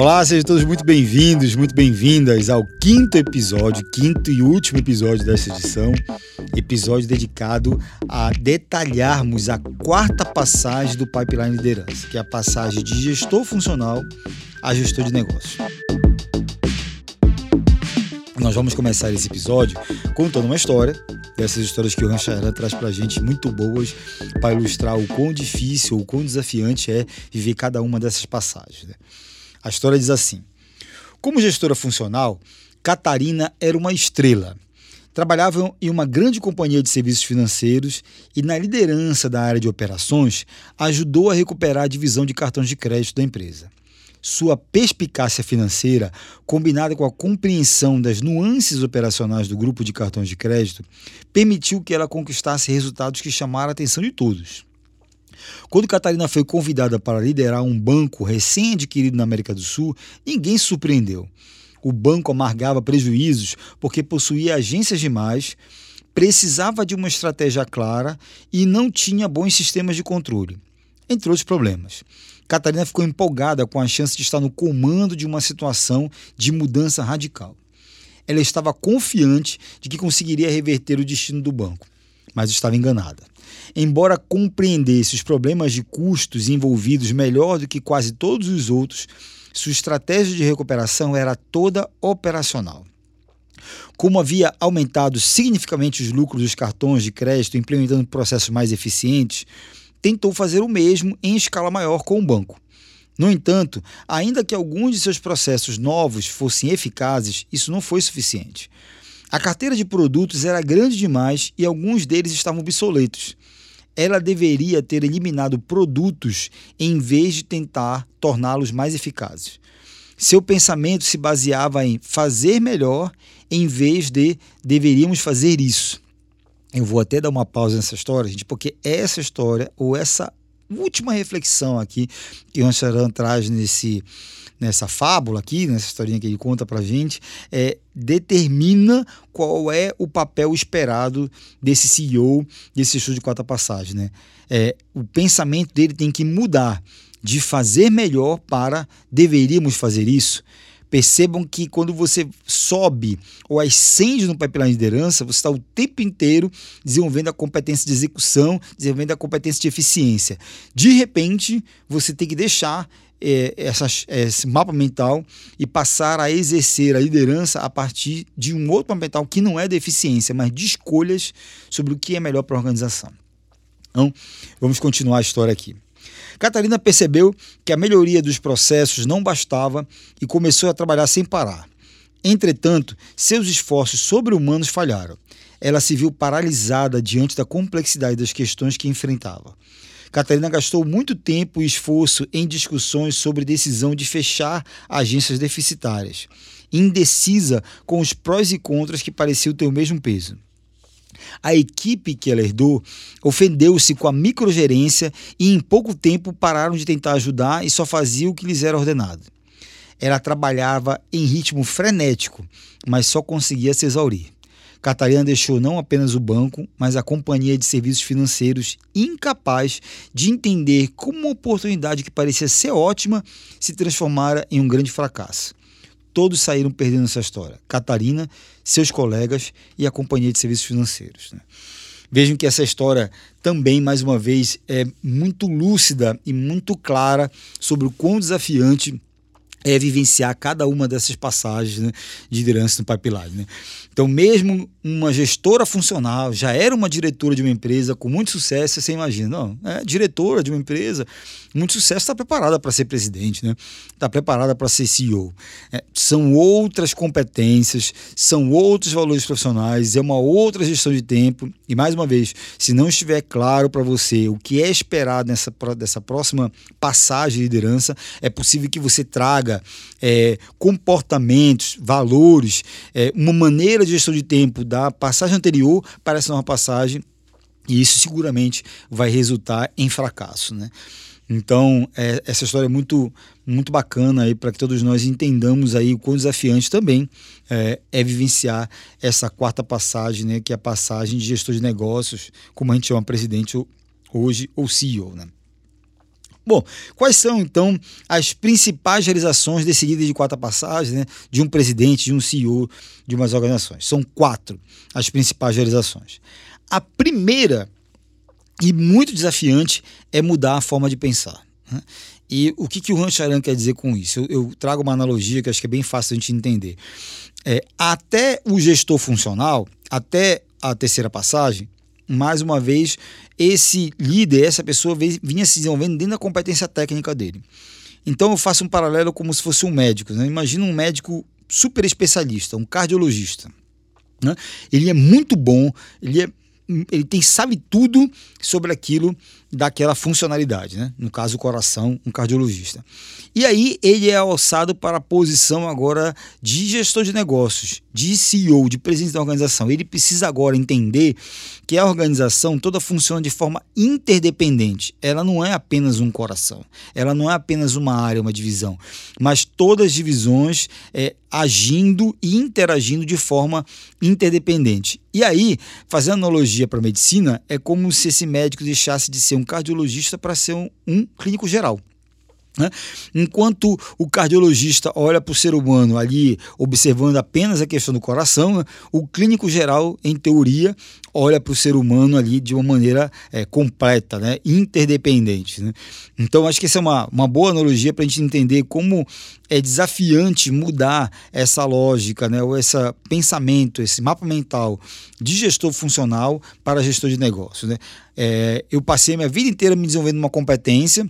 Olá, sejam todos muito bem-vindos, muito bem-vindas ao quinto episódio, quinto e último episódio dessa edição, episódio dedicado a detalharmos a quarta passagem do Pipeline Liderança, que é a passagem de gestor funcional a gestor de negócios. Nós vamos começar esse episódio contando uma história, dessas histórias que o Rancharan traz pra gente muito boas para ilustrar o quão difícil, o quão desafiante é viver cada uma dessas passagens. Né? A história diz assim: Como gestora funcional, Catarina era uma estrela. Trabalhava em uma grande companhia de serviços financeiros e, na liderança da área de operações, ajudou a recuperar a divisão de cartões de crédito da empresa. Sua perspicácia financeira, combinada com a compreensão das nuances operacionais do grupo de cartões de crédito, permitiu que ela conquistasse resultados que chamaram a atenção de todos. Quando Catarina foi convidada para liderar um banco recém-adquirido na América do Sul, ninguém se surpreendeu. O banco amargava prejuízos porque possuía agências demais, precisava de uma estratégia clara e não tinha bons sistemas de controle, entre outros problemas. Catarina ficou empolgada com a chance de estar no comando de uma situação de mudança radical. Ela estava confiante de que conseguiria reverter o destino do banco, mas estava enganada. Embora compreendesse os problemas de custos envolvidos melhor do que quase todos os outros, sua estratégia de recuperação era toda operacional. Como havia aumentado significativamente os lucros dos cartões de crédito, implementando processos mais eficientes, tentou fazer o mesmo em escala maior com o banco. No entanto, ainda que alguns de seus processos novos fossem eficazes, isso não foi suficiente. A carteira de produtos era grande demais e alguns deles estavam obsoletos ela deveria ter eliminado produtos em vez de tentar torná-los mais eficazes. Seu pensamento se baseava em fazer melhor em vez de deveríamos fazer isso. Eu vou até dar uma pausa nessa história, gente, porque essa história, ou essa última reflexão aqui que o Rancharan traz nesse, nessa fábula aqui, nessa historinha que ele conta pra gente, é, determina qual é o papel esperado desse CEO, desse estudo de quarta passagem. Né? É, o pensamento dele tem que mudar de fazer melhor para deveríamos fazer isso. Percebam que quando você sobe ou ascende no pipeline de liderança, você está o tempo inteiro desenvolvendo a competência de execução, desenvolvendo a competência de eficiência. De repente, você tem que deixar é, essas, esse mapa mental e passar a exercer a liderança a partir de um outro mapa mental que não é de eficiência, mas de escolhas sobre o que é melhor para a organização. Então, vamos continuar a história aqui. Catarina percebeu que a melhoria dos processos não bastava e começou a trabalhar sem parar. Entretanto, seus esforços sobre-humanos falharam. Ela se viu paralisada diante da complexidade das questões que enfrentava. Catarina gastou muito tempo e esforço em discussões sobre decisão de fechar agências deficitárias, indecisa com os prós e contras que pareciam ter o mesmo peso. A equipe que ela herdou ofendeu-se com a microgerência e em pouco tempo pararam de tentar ajudar e só faziam o que lhes era ordenado. Ela trabalhava em ritmo frenético, mas só conseguia se exaurir. Catarina deixou não apenas o banco, mas a companhia de serviços financeiros incapaz de entender como uma oportunidade que parecia ser ótima se transformara em um grande fracasso. Todos saíram perdendo essa história. Catarina, seus colegas e a companhia de serviços financeiros. Né? Vejam que essa história também, mais uma vez, é muito lúcida e muito clara sobre o quão desafiante é vivenciar cada uma dessas passagens né, de liderança no pipeline. Né? Então, mesmo uma gestora funcional, já era uma diretora de uma empresa com muito sucesso, você imagina, não, é diretora de uma empresa, muito sucesso, está preparada para ser presidente, né? está preparada para ser CEO. É, são outras competências, são outros valores profissionais, é uma outra gestão de tempo. E, mais uma vez, se não estiver claro para você o que é esperado nessa dessa próxima passagem de liderança, é possível que você traga é, comportamentos, valores, é, uma maneira de gestão de tempo da passagem anterior para essa nova passagem, e isso seguramente vai resultar em fracasso. Né? Então, é, essa história é muito, muito bacana aí para que todos nós entendamos aí o quão desafiante também é, é, vivenciar essa quarta passagem, né, que é a passagem de gestor de negócios, como a gente chama presidente hoje, ou CEO. Né? Bom, quais são então as principais realizações decididas de quarta passagem né, de um presidente, de um CEO de umas organizações? São quatro as principais realizações. A primeira, e muito desafiante, é mudar a forma de pensar. Né? E o que, que o Rancharan quer dizer com isso? Eu, eu, trago uma analogia que acho que é bem fácil a gente entender. É, até o gestor funcional, até a terceira passagem, mais uma vez, esse líder, essa pessoa vinha se desenvolvendo dentro da competência técnica dele. Então eu faço um paralelo como se fosse um médico. Né? Imagina um médico super especialista, um cardiologista. Né? Ele é muito bom, ele é ele tem sabe tudo sobre aquilo daquela funcionalidade, né? No caso o coração, um cardiologista. E aí ele é alçado para a posição agora de gestor de negócios, de CEO, de presidente da organização. Ele precisa agora entender que a organização toda funciona de forma interdependente. Ela não é apenas um coração, ela não é apenas uma área, uma divisão, mas todas as divisões é, agindo e interagindo de forma interdependente. E aí, fazendo analogia para a medicina, é como se esse médico deixasse de ser um cardiologista para ser um, um clínico geral. Né? Enquanto o cardiologista olha para o ser humano ali, observando apenas a questão do coração, né? o clínico geral, em teoria, olha para o ser humano ali de uma maneira é, completa, né? interdependente. Né? Então, acho que essa é uma, uma boa analogia para a gente entender como é desafiante mudar essa lógica, né? ou esse pensamento, esse mapa mental de gestor funcional para gestor de negócio. Né? É, eu passei minha vida inteira me desenvolvendo uma competência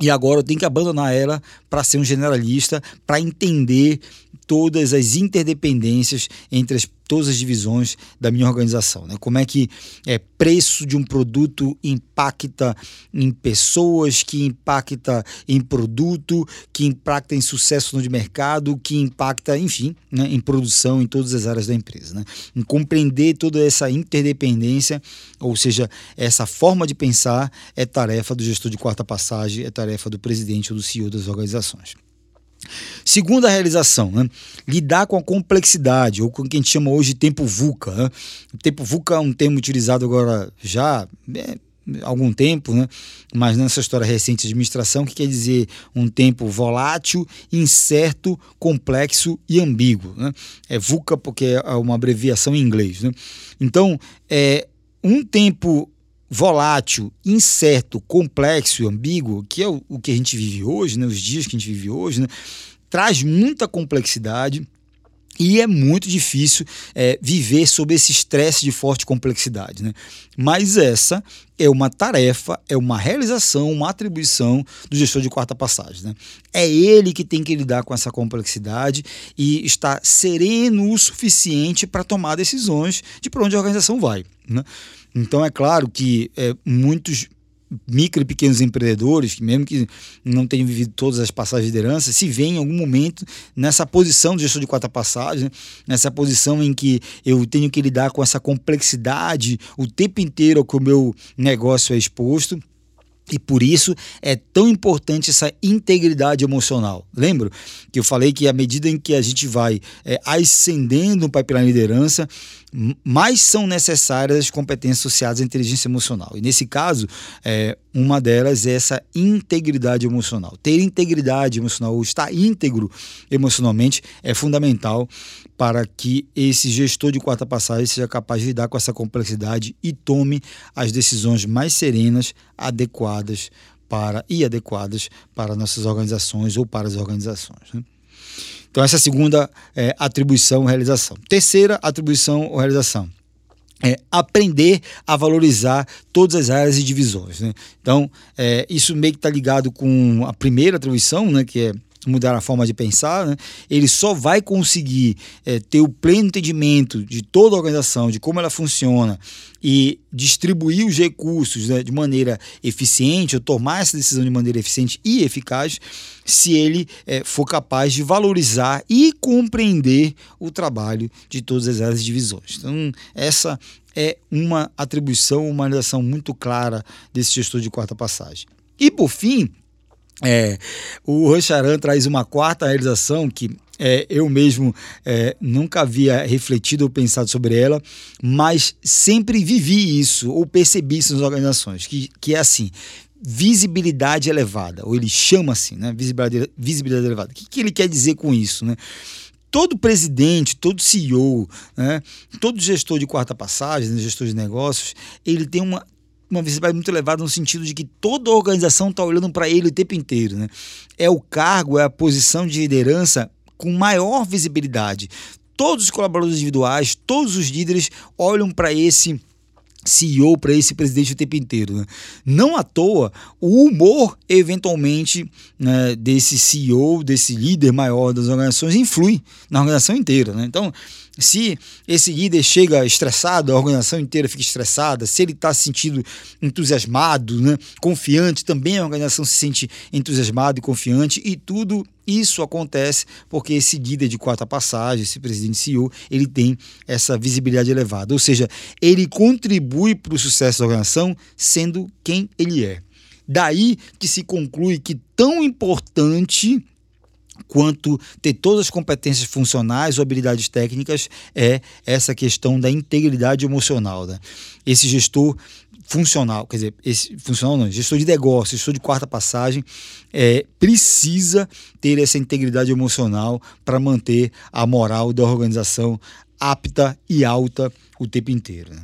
e agora eu tenho que abandonar ela para ser um generalista, para entender todas as interdependências entre as, todas as divisões da minha organização. Né? Como é que é, preço de um produto impacta em pessoas, que impacta em produto, que impacta em sucesso no mercado, que impacta, enfim, né, em produção em todas as áreas da empresa. Né? Em compreender toda essa interdependência, ou seja, essa forma de pensar, é tarefa do gestor de quarta passagem, é tarefa do presidente ou do CEO das organizações. Segunda realização, né? lidar com a complexidade, ou com o que a gente chama hoje de tempo VUCA. Né? O tempo VUCA é um termo utilizado agora já é, algum tempo, né? mas nessa história recente de administração, que quer dizer um tempo volátil, incerto, complexo e ambíguo. Né? É VUCA porque é uma abreviação em inglês. Né? Então, é um tempo volátil, incerto, complexo ambíguo, que é o, o que a gente vive hoje, né, os dias que a gente vive hoje, né, traz muita complexidade. E é muito difícil é, viver sob esse estresse de forte complexidade. Né? Mas essa é uma tarefa, é uma realização, uma atribuição do gestor de quarta passagem. Né? É ele que tem que lidar com essa complexidade e estar sereno o suficiente para tomar decisões de para onde a organização vai. Né? Então é claro que é, muitos micro e pequenos empreendedores, que mesmo que não tenham vivido todas as passagens de liderança, se veem em algum momento nessa posição de gestor de quarta passagem, nessa posição em que eu tenho que lidar com essa complexidade o tempo inteiro que o meu negócio é exposto. E por isso é tão importante essa integridade emocional. Lembro que eu falei que à medida em que a gente vai é, ascendendo para a liderança, mais são necessárias as competências associadas à inteligência emocional. E nesse caso, é, uma delas é essa integridade emocional. Ter integridade emocional ou estar íntegro emocionalmente é fundamental para que esse gestor de quarta passagem seja capaz de lidar com essa complexidade e tome as decisões mais serenas, adequadas para e adequadas para nossas organizações ou para as organizações. Né? Então, essa é a segunda é, atribuição ou realização. Terceira atribuição ou realização. É aprender a valorizar todas as áreas e divisões. Né? Então, é, isso meio que está ligado com a primeira atribuição, né, que é mudar a forma de pensar, né? ele só vai conseguir é, ter o pleno entendimento de toda a organização, de como ela funciona e distribuir os recursos né, de maneira eficiente, ou tomar essa decisão de maneira eficiente e eficaz, se ele é, for capaz de valorizar e compreender o trabalho de todas as áreas divisões. Então, essa é uma atribuição, uma realização muito clara desse gestor de quarta passagem. E por fim, é, o Rocharan traz uma quarta realização que é, eu mesmo é, nunca havia refletido ou pensado sobre ela, mas sempre vivi isso ou percebi isso nas organizações, que, que é assim, visibilidade elevada, ou ele chama assim, né? Visibilidade, visibilidade elevada. O que, que ele quer dizer com isso, né? todo presidente, todo CEO, né, todo gestor de quarta passagem, né, gestor de negócios, ele tem uma, uma visibilidade muito elevada no sentido de que toda a organização está olhando para ele o tempo inteiro. Né? É o cargo, é a posição de liderança com maior visibilidade. Todos os colaboradores individuais, todos os líderes olham para esse CEO para esse presidente o tempo inteiro. Né? Não à toa, o humor, eventualmente, né, desse CEO, desse líder maior das organizações, influi na organização inteira. Né? Então, se esse líder chega estressado, a organização inteira fica estressada, se ele está se sentindo entusiasmado, né, confiante, também a organização se sente entusiasmado e confiante, e tudo isso acontece porque esse líder de quarta passagem, esse presidente CEO, ele tem essa visibilidade elevada, ou seja, ele contribui para o sucesso da organização sendo quem ele é. Daí que se conclui que tão importante quanto ter todas as competências funcionais ou habilidades técnicas é essa questão da integridade emocional. Né? Esse gestor funcional, quer dizer, esse funcional não, gestor de negócio, gestor de quarta passagem, é, precisa ter essa integridade emocional para manter a moral da organização apta e alta o tempo inteiro. Né?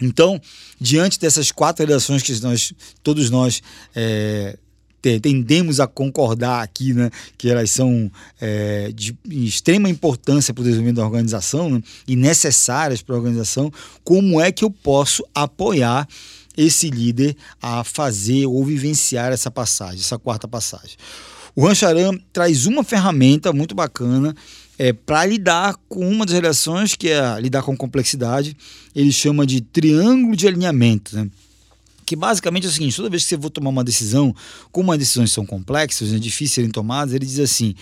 Então, diante dessas quatro redações que nós, todos nós é, tendemos a concordar aqui, né, que elas são é, de extrema importância para o desenvolvimento da organização né, e necessárias para a organização, como é que eu posso apoiar esse líder a fazer ou vivenciar essa passagem, essa quarta passagem? O Rancharam traz uma ferramenta muito bacana é, para lidar com uma das relações, que é lidar com complexidade. Ele chama de triângulo de alinhamento. Né? Que basicamente é o seguinte: toda vez que você for tomar uma decisão, como as decisões são complexas, né, difíceis de serem tomadas, ele diz assim: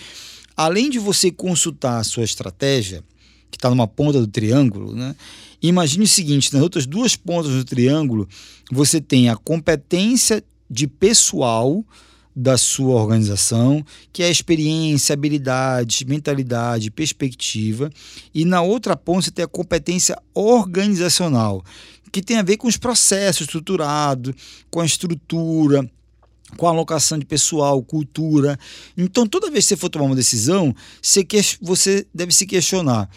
além de você consultar a sua estratégia, que está numa ponta do triângulo, né, imagine o seguinte: nas outras duas pontas do triângulo, você tem a competência de pessoal da sua organização, que é experiência, habilidade, mentalidade, perspectiva, e na outra ponta você tem a competência organizacional, que tem a ver com os processos estruturados, com a estrutura, com a alocação de pessoal, cultura. Então, toda vez que você for tomar uma decisão, você, você deve se questionar: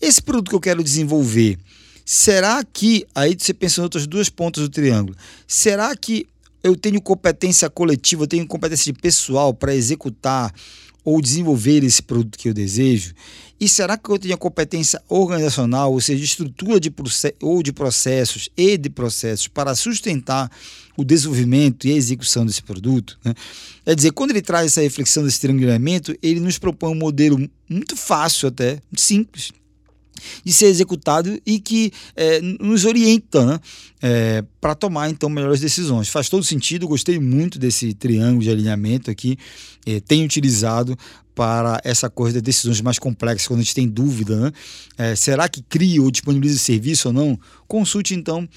esse produto que eu quero desenvolver, será que. Aí você pensa em outras duas pontas do triângulo. Será que eu tenho competência coletiva, eu tenho competência de pessoal para executar ou desenvolver esse produto que eu desejo? E será que eu tenho a competência organizacional, ou seja, de estrutura de ou de processos e de processos para sustentar o desenvolvimento e a execução desse produto? Né? É dizer, quando ele traz essa reflexão desse triangulamento, ele nos propõe um modelo muito fácil até, simples, de ser executado e que é, nos orienta né, é, para tomar então melhores decisões. Faz todo sentido, gostei muito desse triângulo de alinhamento aqui, é, tenho utilizado para essa coisa de decisões mais complexas, quando a gente tem dúvida, né? Será que cria ou disponibiliza serviço ou não? Consulte então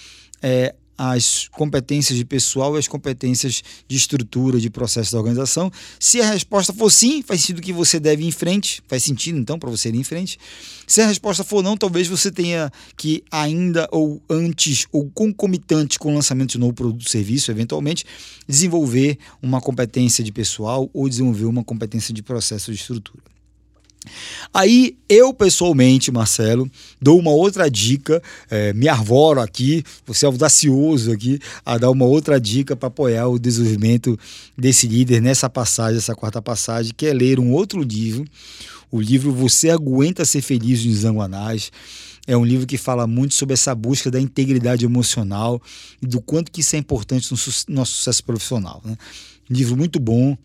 é, as competências de pessoal e as competências de estrutura, de processo da organização. Se a resposta for sim, faz sentido que você deve ir em frente, faz sentido então para você ir em frente. Se a resposta for não, talvez você tenha que ainda ou antes ou concomitante com o lançamento de novo produto ou serviço, eventualmente, desenvolver uma competência de pessoal ou desenvolver uma competência de processo de estrutura. Aí eu pessoalmente, Marcelo, dou uma outra dica, é, me arvoro aqui, você é audacioso aqui, a dar uma outra dica para apoiar o desenvolvimento desse líder nessa passagem, essa quarta passagem, que é ler um outro livro, o livro Você Aguenta Ser Feliz em Zanguanás. É um livro que fala muito sobre essa busca da integridade emocional e do quanto que isso é importante no nosso sucesso profissional. Né? livro muito bom,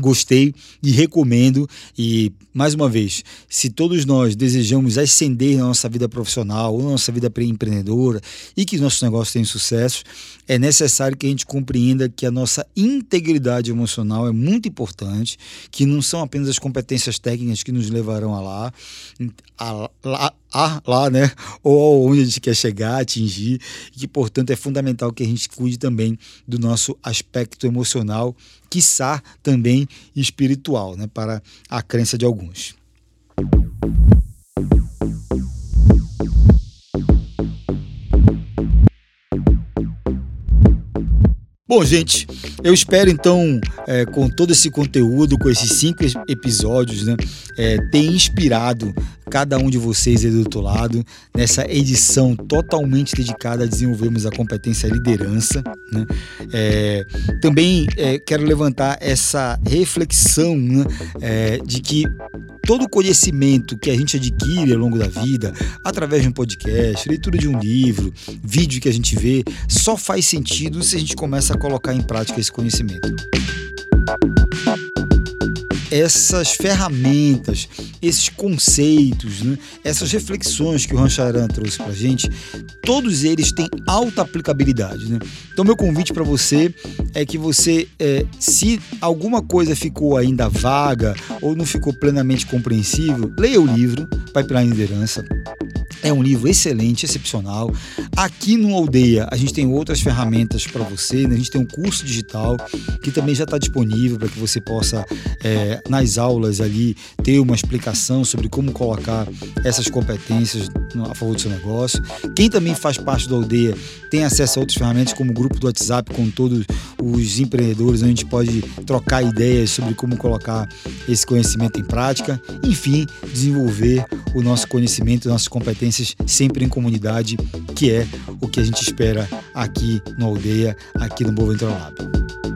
gostei e recomendo. E, mais uma vez, se todos nós desejamos ascender na nossa vida profissional na nossa vida empreendedora e que nossos negócios tenham sucesso, é necessário que a gente compreenda que a nossa integridade emocional é muito importante, que não são apenas as competências técnicas que nos levarão a lá, a, a, a, lá, né? Ou onde a gente quer chegar, atingir, e que, portanto, é fundamental que a gente cuide também do nosso aspecto emocional, quiçá também espiritual, né? Para a crença de alguns. Bom, gente, eu espero então, é, com todo esse conteúdo, com esses cinco episódios, né, é, ter inspirado cada um de vocês aí do outro lado nessa edição totalmente dedicada a desenvolvermos a competência liderança. Né? É, também é, quero levantar essa reflexão né, é, de que todo conhecimento que a gente adquire ao longo da vida, através de um podcast, leitura de um livro, vídeo que a gente vê, só faz sentido se a gente começa a colocar em prática esse conhecimento essas ferramentas, esses conceitos, né? essas reflexões que o Rancharan trouxe para gente, todos eles têm alta aplicabilidade. Né? Então, meu convite para você é que você, é, se alguma coisa ficou ainda vaga ou não ficou plenamente compreensível, leia o livro Pipeline Liderança. É um livro excelente, excepcional. Aqui no Aldeia a gente tem outras ferramentas para você, né? a gente tem um curso digital que também já está disponível para que você possa, é, nas aulas ali, ter uma explicação sobre como colocar essas competências a favor do seu negócio. Quem também faz parte do Aldeia tem acesso a outras ferramentas, como o grupo do WhatsApp com todos os empreendedores, onde a gente pode trocar ideias sobre como colocar esse conhecimento em prática. Enfim, desenvolver o nosso conhecimento, nossas competências sempre em comunidade, que é o que a gente espera aqui no Aldeia, aqui no Boa Ventura Lab.